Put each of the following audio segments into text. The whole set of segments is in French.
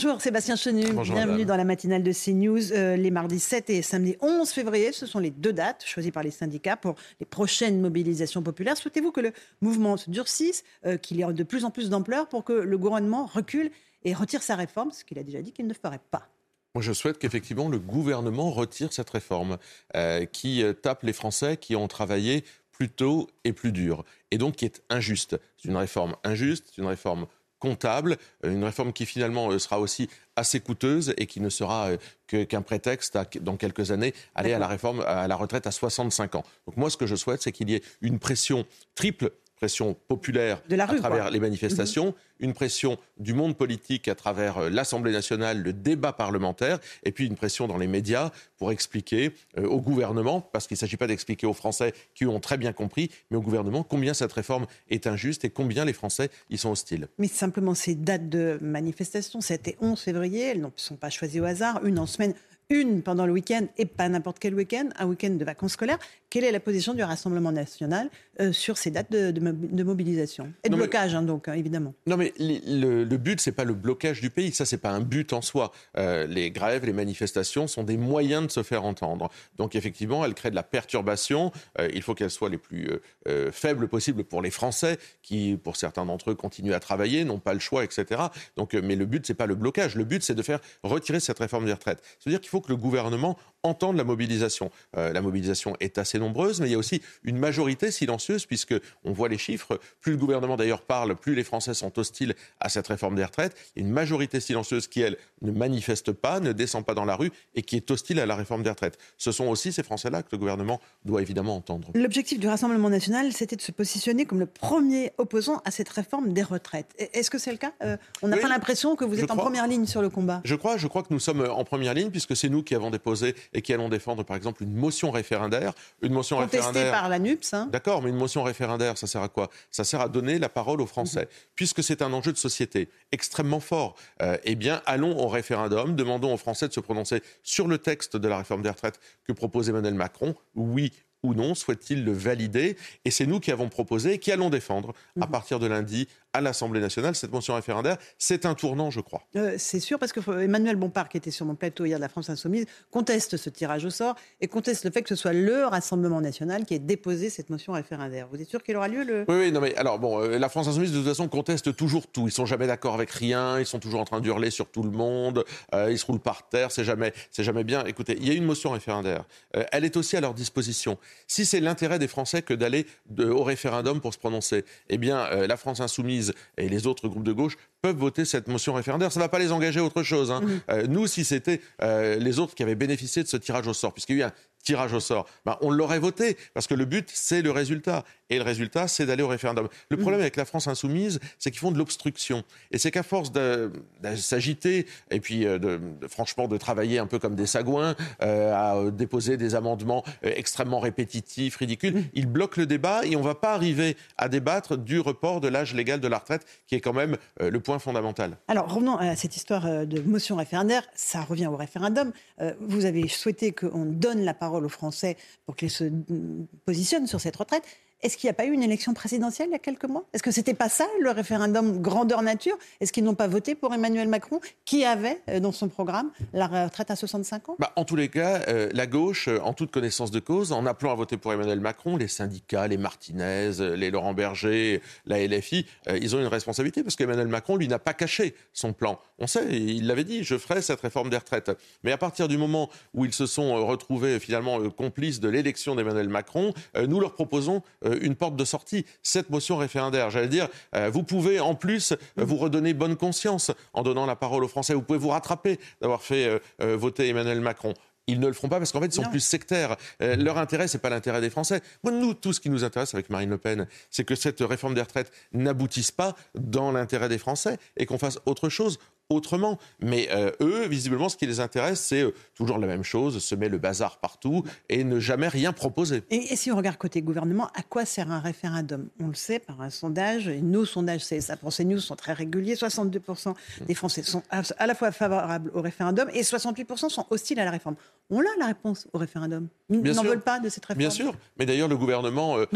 Bonjour Sébastien Chenu, Bonjour, bienvenue madame. dans la matinale de CNews. Euh, les mardis 7 et samedi 11 février, ce sont les deux dates choisies par les syndicats pour les prochaines mobilisations populaires. Souhaitez-vous que le mouvement se durcisse, euh, qu'il y ait de plus en plus d'ampleur pour que le gouvernement recule et retire sa réforme, ce qu'il a déjà dit qu'il ne ferait pas? Moi, je souhaite qu'effectivement le gouvernement retire cette réforme euh, qui euh, tape les Français qui ont travaillé plus tôt et plus dur, et donc qui est injuste. C'est une réforme injuste, c'est une réforme comptable, euh, une réforme qui finalement euh, sera aussi assez coûteuse et qui ne sera euh, que- qu'un prétexte à, dans quelques années aller à la réforme à la retraite à 65 ans. Donc moi, ce que je souhaite, c'est qu'il y ait une pression triple pression populaire De la à travers quoi. les manifestations, une pression du monde politique à travers euh, l'Assemblée nationale, le débat parlementaire, et puis une pression dans les médias pour expliquer euh, au gouvernement, parce qu'il ne s'agit pas d'expliquer aux Français qui ont très bien compris, mais au gouvernement combien cette réforme est injuste et combien les Français y sont hostiles. Mais simplement, ces dates de manifestation, c'était 11 février, elles ne sont pas choisies au hasard, une en semaine, une pendant le week-end et pas n'importe quel week-end, un week-end de vacances scolaires. Quelle est la position du Rassemblement national euh, sur ces dates de, de mo- de mobilisation Et de Non, mais- blocage, hein, donc, hein, évidemment. Non, mais le, le but, c'est pas le blocage du pays. Ça, c'est pas un but en soi. Euh, les grèves, les manifestations sont des moyens de se faire entendre. Donc, effectivement, elles créent de la perturbation. Euh, il faut qu'elles soient les plus faibles possibles pour les Français, qui, pour certains d'entre eux, continuent à travailler, n'ont pas le choix, etc. Donc, mais le but, c'est pas le blocage. Le but, c'est de faire retirer cette réforme des retraites. C'est-à-dire qu'il faut que le gouvernement entende la mobilisation. Euh, la mobilisation est assez nombreuse, mais il y a aussi une majorité silencieuse, puisque on voit les chiffres. Plus le gouvernement d'ailleurs parle, plus les Français sont hostiles à cette réforme des retraites. Il y a une majorité silencieuse qui, elle, ne manifeste pas, ne descend pas dans la rue et qui est hostile à la réforme des retraites. Ce sont aussi ces Français-là que le gouvernement doit évidemment entendre. L'objectif du Rassemblement national, c'était de se positionner comme le premier opposant à cette réforme des retraites. Et- Est-ce que c'est le cas? Euh, On n'a Oui, pas l'impression que vous êtes en première ligne sur le combat. Je crois, je crois que nous sommes en première ligne puisque c'est nous qui avons déposé et qui allons défendre par exemple une motion référendaire. Une motion Contesté référendaire. par la NUPS. hein. D'accord, mais une motion référendaire, ça sert à quoi? Ça sert à donner la parole aux Français. Puisque c'est un enjeu de société extrêmement fort, euh, eh bien, allons au référendum, demandons aux Français de se prononcer sur le texte de la réforme des retraites que propose Emmanuel Macron, oui ou non, souhaite-t-il le valider Et c'est nous qui avons proposé et qui allons défendre à partir de lundi à l'Assemblée nationale cette motion référendaire. C'est un tournant, je crois. Euh, c'est sûr, parce que euh, Emmanuel Bompard, qui était sur mon plateau hier de la France Insoumise, conteste ce tirage au sort et conteste le fait que ce soit le Rassemblement national qui ait déposé cette motion référendaire. Vous êtes sûr qu'il aura lieu le... Oui, oui, non, mais alors, bon, euh, la France Insoumise, de toute façon, conteste toujours tout. Ils sont jamais d'accord avec rien, ils sont toujours en train d'hurler sur tout le monde, euh, ils se roulent par terre, c'est jamais, jamais bien. Écoutez, il y a une motion référendaire. Elle est aussi à leur disposition. Si c'est l'intérêt des Français que d'aller au référendum pour se prononcer, eh bien, euh, la France Insoumise et les autres groupes de gauche peuvent voter cette motion référendaire. Ça ne va pas les engager à autre chose. hein. Euh, nous, si c'était euh, les autres qui avaient bénéficié de ce tirage au sort, puisqu'il y a eu un tirage au sort, ben, on l'aurait voté, parce que le but, c'est le résultat. Et le résultat, c'est d'aller au référendum. Le problème avec la France insoumise, c'est qu'ils font de l'obstruction. Et c'est qu'à force de, de s'agiter, et puis euh, de, de- franchement de travailler un peu comme des sagouins, euh, à euh, déposer des amendements extrêmement répétitifs, ridicules, ils bloquent le débat et on ne va pas arriver à débattre du report de l'âge légal de la retraite, qui est quand même euh, le point fondamental. Alors revenons à cette histoire de motion référendaire. Ça revient au référendum. Euh, Vous avez souhaité qu'on donne la parole aux Français pour qu'ils se mm, positionnent sur cette retraite. Est-ce qu'il n'y a pas eu une élection présidentielle il y a quelques mois? Est-ce que c'était pas ça le référendum grandeur nature? Est-ce qu'ils n'ont pas voté pour Emmanuel Macron qui avait euh, dans son programme la retraite à 65 ans? Bah, en tous les cas, euh, la gauche, euh, en toute connaissance de cause, en appelant à voter pour Emmanuel Macron, les syndicats, les Martinez, euh, les Laurent Berger, la LFI, euh, ils ont une responsabilité parce qu'Emmanuel Macron, lui, n'a pas caché son plan. On sait, il l'avait dit, je ferai cette réforme des retraites. Mais à partir du moment où ils se sont retrouvés finalement complices de l'élection d'Emmanuel Macron, euh, nous leur proposons une porte de sortie, cette motion référendaire. J'allais dire, euh, vous pouvez en plus euh, vous redonner bonne conscience en donnant la parole aux Français. Vous pouvez vous rattraper d'avoir fait euh, euh, voter Emmanuel Macron ils ne le feront pas parce qu'en fait, ils sont plus sectaires. Euh, leur intérêt, c'est pas l'intérêt des Français. Moi, nous, tout ce qui nous intéresse avec Marine Le Pen, c'est que cette réforme des retraites n'aboutisse pas dans l'intérêt des Français et qu'on fasse autre chose autrement. Mais euh, eux, visiblement, ce qui les intéresse, c'est euh, toujours la même chose, semer le bazar partout et ne jamais rien proposer. Et, si on regarde côté gouvernement, à quoi sert un référendum? On le sait par un sondage, et nos sondages ça pour CNews sont très réguliers, 62% des Français sont à la fois favorables au référendum et 68% sont hostiles à la réforme. On a la réponse au référendum. Ils n'en veulent pas de cette réforme. Bien sûr, mais d'ailleurs le gouvernement euh,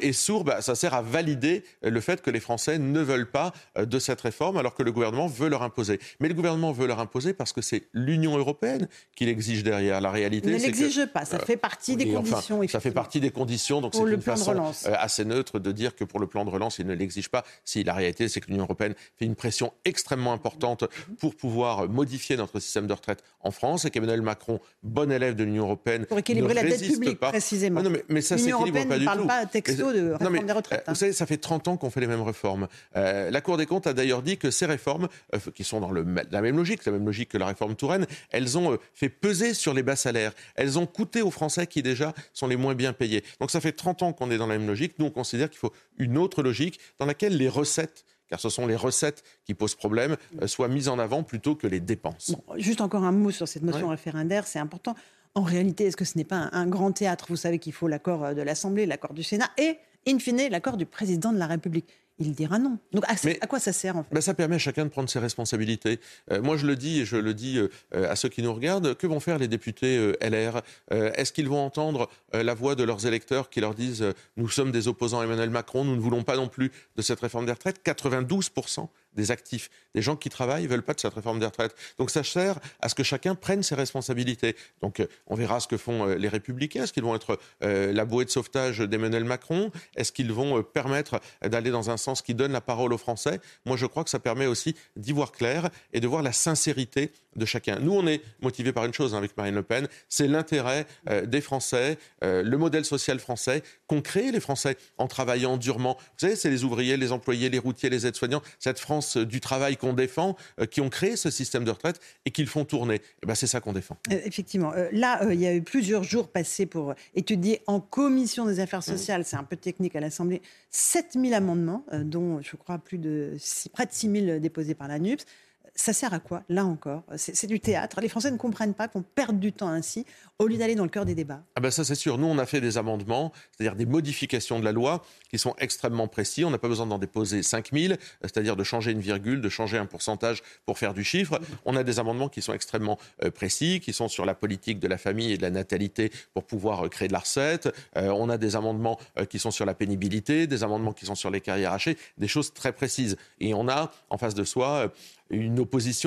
est, sourd, bah, ça sert à valider le fait que les Français ne veulent pas de cette réforme alors que le gouvernement veut leur imposer mais le gouvernement veut leur imposer parce que c'est l'Union européenne qui l'exige derrière. La réalité, ne l'exige pas. Ça fait partie des conditions. ça fait partie des conditions. Donc c'est une façon euh, assez neutre de dire que pour le plan de relance, il ne l'exige pas. Si la réalité, c'est que l'Union européenne fait une pression extrêmement importante pour pouvoir modifier notre système de retraite en France et qu'Emmanuel Macron, bon élève de l'Union européenne, pour équilibrer la dette publique pas. précisément. Ah mais, ça s'équilibre pas du parle pas texto de réforme des retraites. Euh, vous savez, ça fait 30 ans qu'on fait les mêmes réformes. Euh, la Cour des comptes a d'ailleurs dit que ces réformes, qui sont dans le, la même logique, la même logique que la réforme Touraine, elles ont euh, fait peser sur les bas salaires. Elles ont coûté aux Français qui déjà sont les moins bien payés. Donc ça fait 30 ans qu'on est dans la même logique. Nous, on considère qu'il faut une autre logique dans laquelle les recettes car ce sont les recettes qui posent problème, euh, soient mises en avant plutôt que les dépenses. juste encore un mot sur cette motion référendaire, c'est important. En réalité, est-ce que ce n'est pas un, grand théâtre? Vous savez qu'il faut l'accord euh, de l'Assemblée, l'accord du Sénat et, in fine, l'accord du président de la République il dira non. Donc à, quoi ça sert en fait? Ben, Ça permet à chacun de prendre ses responsabilités. Euh, moi je le dis et je le dis euh, à ceux qui nous regardent, que vont faire les députés euh, LR Est-ce qu'ils vont entendre la voix de leurs électeurs qui leur disent nous sommes des opposants à Emmanuel Macron, nous ne voulons pas non plus de cette réforme des retraites 92% des actifs, des gens qui travaillent, ne veulent pas de cette réforme des retraites. Donc ça sert à ce que chacun prenne ses responsabilités. Donc on verra ce que font les républicains. Est-ce qu'ils vont être la bouée de sauvetage d'Emmanuel Macron? Est-ce qu'ils vont permettre d'aller dans un sens qui donne la parole aux Français Moi je crois que ça permet aussi d'y voir clair et de voir la sincérité de chacun. Nous, on est motivés par une chose hein, avec Marine Le Pen, c'est l'intérêt des Français, le modèle social français qu'ont créé les Français en travaillant durement. Vous savez, c'est les ouvriers, les employés, les routiers, les aides-soignants, cette France du travail qu'on défend, euh, qui ont créé ce système de retraite et qui le font tourner. Et eh ben, c'est ça qu'on défend. Euh, effectivement. Euh, là, il y a eu plusieurs jours passés pour étudier en commission des affaires mmh. sociales, c'est un peu technique à l'Assemblée, 7000 amendements, dont je crois plus de près de 6000 déposés par la NUPS ça sert à quoi Là encore, c'est du théâtre. Les Français ne comprennent pas qu'on perde du temps ainsi, au lieu d'aller dans le cœur des débats. Ah ben ça c'est sûr. Nous, on a fait des amendements, c'est-à-dire des modifications de la loi qui sont extrêmement précis. On n'a pas besoin d'en déposer 5000, c'est-à-dire de changer une virgule, de changer un pourcentage pour faire du chiffre. On a des amendements qui sont extrêmement euh, précis, qui sont sur la politique de la famille et de la natalité pour pouvoir euh, créer de la recette. Euh, on a des amendements qui sont sur la pénibilité, des amendements qui sont sur les carrières hachées, des choses très précises. Et on a en face de soi une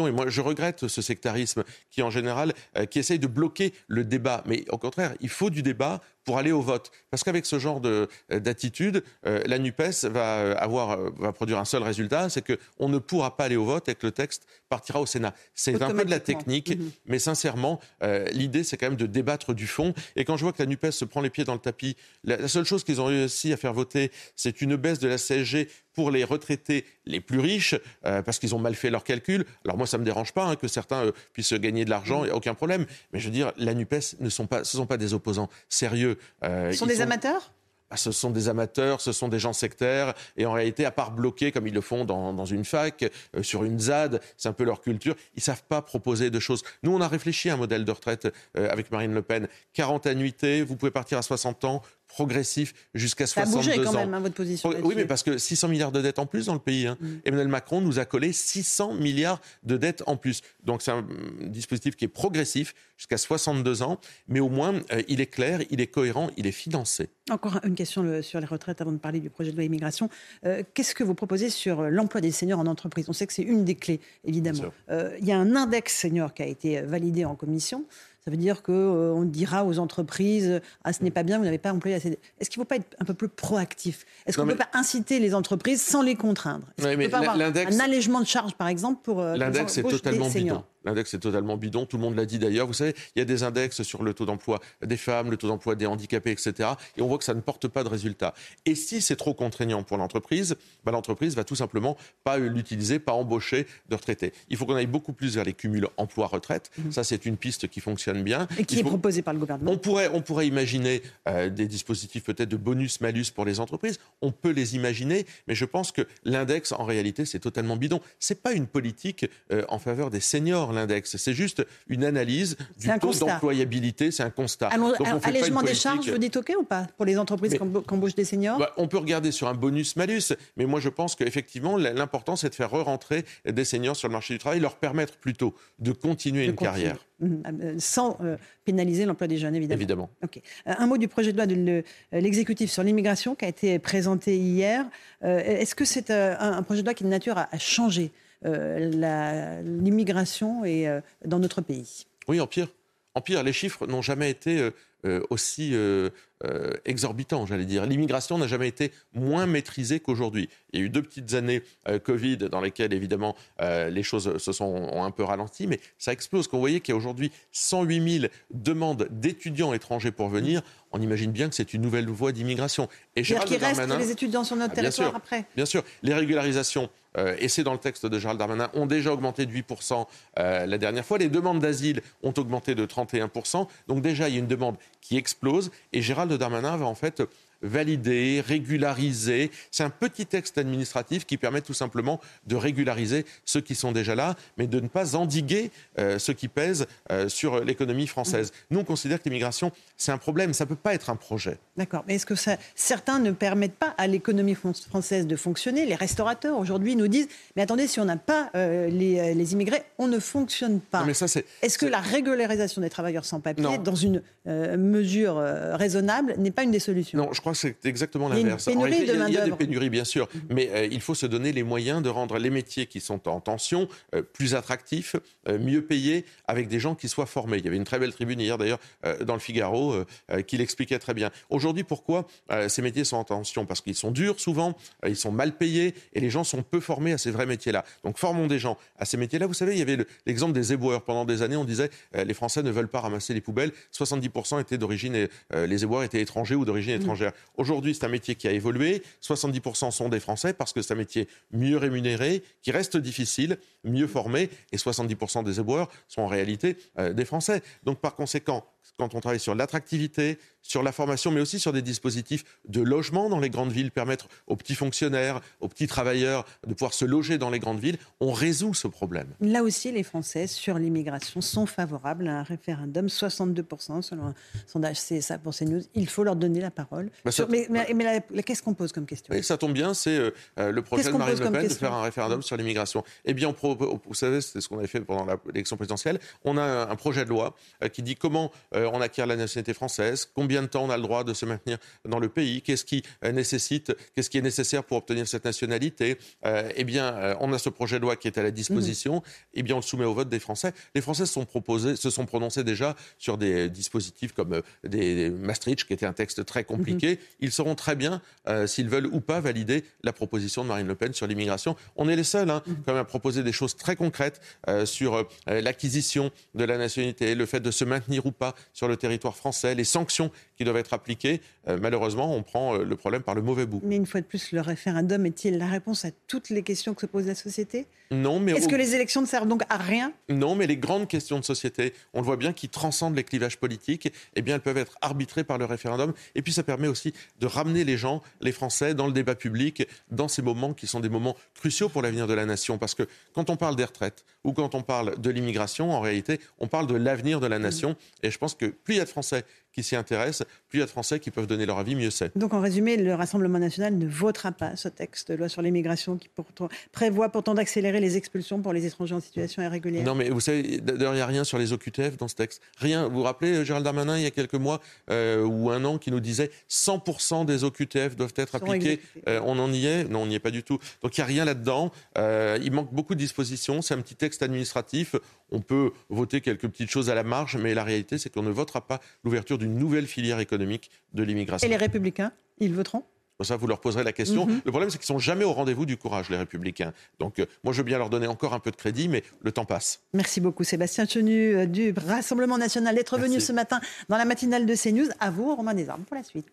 Et moi, je regrette ce sectarisme qui, en général, euh, qui essaye de bloquer le débat. Mais au contraire, il faut du débat pour aller au vote. Parce qu'avec ce genre euh, d'attitude, euh, la NUPES va, euh, avoir, va produire un seul résultat, c'est qu'on ne pourra pas aller au vote et que le texte partira au Sénat. C'est un peu de la technique, mhm. mais sincèrement, l'idée, c'est quand même de débattre du fond. Et quand je vois que la NUPES se prend les pieds dans le tapis, la, seule chose qu'ils ont réussi à faire voter, c'est une baisse de la CSG pour les retraités les plus riches, parce qu'ils ont mal fait leurs calculs. Alors moi, ça ne me dérange pas hein, que certains puissent gagner de l'argent, il n'y a aucun problème. Mais je veux dire, la NUPES ne sont pas, ce ne sont pas des opposants sérieux. Euh, ce sont des amateurs? Bah, ce sont des amateurs, ce sont des gens sectaires, et en réalité, à part bloquer comme ils le font dans, une fac, euh, sur une ZAD, c'est un peu leur culture, ils savent pas proposer de choses. Nous, on a réfléchi à un modèle de retraite euh, avec Marine Le Pen. 40 annuités, vous pouvez partir à 60 ans, progressif jusqu'à 62 ans. Ça a bougé quand même, hein, votre position. Oui, mais parce que 600 milliards de dettes en plus dans le pays. Hein. Mm. Emmanuel Macron nous a collé 600 milliards de dettes en plus. Donc c'est un dispositif qui est progressif jusqu'à 62 ans, mais au moins euh, il est clair, il est cohérent, il est financé. Encore une question sur les retraites avant de parler du projet de loi immigration. Euh, qu'est-ce que vous proposez sur l'emploi des seniors en entreprise? On sait que c'est une des clés, évidemment. Euh, il y a un index senior qui a été validé en commission. Ça veut dire qu'on euh, dira aux entreprises Ah, ce n'est pas bien, vous n'avez pas employé assez. Est-ce qu'il ne faut pas être un peu plus proactif? Est-ce qu'on ne peut pas inciter les entreprises sans les contraindre? Est-ce qu'on peut pas avoir un allègement de charges, par exemple, pour. Euh, L'index, c'est totalement bidon. L'index est totalement bidon, tout le monde l'a dit d'ailleurs. Vous savez, il y a des index sur le taux d'emploi des femmes, le taux d'emploi des handicapés, etc. Et on voit que ça ne porte pas de résultat. Et si c'est trop contraignant pour l'entreprise, bah, l'entreprise va tout simplement pas l'utiliser, pas embaucher de retraités. Il faut qu'on aille beaucoup plus vers les cumuls emploi-retraite. Mmh. Ça, c'est une piste qui fonctionne bien. Et qui est proposée par le gouvernement. On pourrait, on pourrait imaginer euh, des dispositifs peut-être de bonus-malus pour les entreprises. On peut les imaginer, mais je pense que l'index, en réalité, c'est totalement bidon. C'est pas une politique euh, en faveur des seniors, l'index. C'est juste une analyse du taux d'employabilité. C'est un constat. allègement des charges, vous dites OK ou pas pour les entreprises qui embauchent des seniors? Bah, On peut regarder sur un bonus-malus, mais moi je pense qu'effectivement, l'important c'est de faire re-rentrer des seniors sur le marché du travail, leur permettre plutôt de continuer une carrière. Mmh, ah, euh, sans euh, pénaliser l'emploi des jeunes, évidemment. Évidemment. Un mot du projet de loi de l'exécutif sur l'immigration qui a été présenté hier. Est-ce que c'est un, projet de loi qui est de nature à changer euh, l'immigration euh, dans notre pays. Oui, en pire. En pire, les chiffres n'ont jamais été euh, aussi exorbitants, j'allais dire. L'immigration n'a jamais été moins maîtrisée qu'aujourd'hui. Il y a eu deux petites années Covid dans lesquelles, évidemment, les choses se sont ont un peu ralenti, mais ça explose. Quand vous voyez qu'il y a aujourd'hui 108 000 demandes d'étudiants étrangers pour venir, on imagine bien que c'est une nouvelle voie d'immigration. Et Gérald qu'il reste les étudiants sur notre ah, territoire après Bien sûr. Les régularisations euh, et c'est dans le texte de Gérald Darmanin, ont déjà augmenté de 8% euh, la dernière fois. Les demandes d'asile ont augmenté de 31%. Donc déjà, il y a une demande qui explose. Et Gérald Darmanin va en fait valider, régulariser. C'est un petit texte administratif qui permet tout simplement de régulariser ceux qui sont déjà là, mais de ne pas endiguer euh, ceux qui pèsent euh, sur l'économie française. Nous, on considère que l'immigration, c'est un problème, ça ne peut pas être un projet. D'accord, mais est-ce que ça, certains ne permettent pas à l'économie française de fonctionner? Les restaurateurs, aujourd'hui, nous disent, mais attendez, si on n'a pas euh, les, immigrés, on ne fonctionne pas. Est-ce que la régularisation des travailleurs sans papier, dans une mesure raisonnable, n'est pas une des solutions? Non, crois que c'est exactement l'inverse. Il, il, y a des pénuries, bien sûr, mm-hmm. mais euh, il faut se donner les moyens de rendre les métiers qui sont en tension euh, plus attractifs, euh, mieux payés, avec des gens qui soient formés. Il y avait une très belle tribune hier, d'ailleurs, dans le Figaro, qui l'expliquait très bien. Aujourd'hui, pourquoi ces métiers sont en tension? Parce qu'ils sont durs souvent, ils sont mal payés, et les gens sont peu formés à ces vrais métiers-là. Donc formons des gens à ces métiers-là. Vous savez, il y avait l'exemple des éboueurs. Pendant des années, on disait les Français ne veulent pas ramasser les poubelles. 70% étaient d'origine, les éboueurs étaient étrangers ou d'origine mm. étrangère. Aujourd'hui, c'est un métier qui a évolué. 70% sont des Français parce que c'est un métier mieux rémunéré, qui reste difficile, mieux formé. Et 70% des éboueurs sont en réalité euh, des Français. Donc, par conséquent, quand on travaille sur l'attractivité, sur la formation, mais aussi sur des dispositifs de logement dans les grandes villes, permettre aux petits fonctionnaires, aux petits travailleurs de pouvoir se loger dans les grandes villes, on résout ce problème. Là aussi, les Français, sur l'immigration, sont favorables à un référendum. 62% selon un sondage CSA pour CNews. Il faut leur donner la parole. Bah, mais, qu'est-ce qu'on pose comme question? Ça tombe bien, c'est euh, euh, le projet de Marine Le Pen de faire un référendum sur l'immigration. Eh bien, vous savez, c'est ce qu'on avait fait pendant l'élection présidentielle. On a un, projet de loi euh, qui dit comment on acquiert la nationalité française, combien de temps on a le droit de se maintenir dans le pays, qu'est-ce qui euh, nécessite, qu'est-ce qui est nécessaire pour obtenir cette nationalité. Euh, eh bien, euh, on a ce projet de loi qui est à la disposition. Mhm. Eh bien, on le soumet au vote des Français. Les Français se sont proposés, se sont prononcés déjà sur des dispositifs comme des Maastricht, qui était un texte très compliqué. Mhm. Ils sauront très bien s'ils veulent ou pas valider la proposition de Marine Le Pen sur l'immigration. On est les seuls, hein, mhm. quand même, à proposer des choses très concrètes sur l'acquisition de la nationalité, le fait de se maintenir ou pas sur le territoire français, les sanctions qui doivent être appliquées. Euh, malheureusement, on prend euh, le problème par le mauvais bout. Mais une fois de plus, le référendum est-il la réponse à toutes les questions que se pose la société? Non, mais... Est-ce que les élections ne servent donc à rien? Non, mais les grandes questions de société, on le voit bien, qui transcendent les clivages politiques, eh bien, elles peuvent être arbitrées par le référendum. Et puis, ça permet aussi de ramener les gens, les Français, dans le débat public, dans ces moments qui sont des moments cruciaux pour l'avenir de la nation. Parce que quand on parle des retraites ou quand on parle de l'immigration, en réalité, on parle de l'avenir de la nation. Et je pense que plus il y a de Français qui s'y intéressent, plus il y a de Français qui peuvent donner leur avis, mieux c'est. Donc en résumé, le Rassemblement national ne votera pas ce texte de loi sur l'immigration qui prévoit pourtant d'accélérer les expulsions pour les étrangers en situation irrégulière. Non, mais vous savez, d'ailleurs, il n'y a rien sur les OQTF dans ce texte. Rien. Vous vous rappelez, euh, Gérald Darmanin, il y a quelques mois euh, ou un an, qui nous disait 100% des OQTF doivent être appliqués. Euh, on en y est? Non, on n'y est pas du tout. Donc il n'y a rien là-dedans. il manque beaucoup de dispositions. C'est un petit texte administratif. On peut voter quelques petites choses à la marge, mais la réalité, c'est qu'on ne votera pas l'ouverture d'une nouvelle filière économique de l'immigration. Et les Républicains, ils voteront? Ça, vous leur poserez la question. Mhm. Le problème, c'est qu'ils sont jamais au rendez-vous du courage, les Républicains. Donc, euh, moi, je veux bien leur donner encore un peu de crédit, mais le temps passe. Merci beaucoup, Sébastien Chenu euh, du Rassemblement national, d'être venu ce matin dans la matinale de CNews. À vous, Romain Desarmes, pour la suite.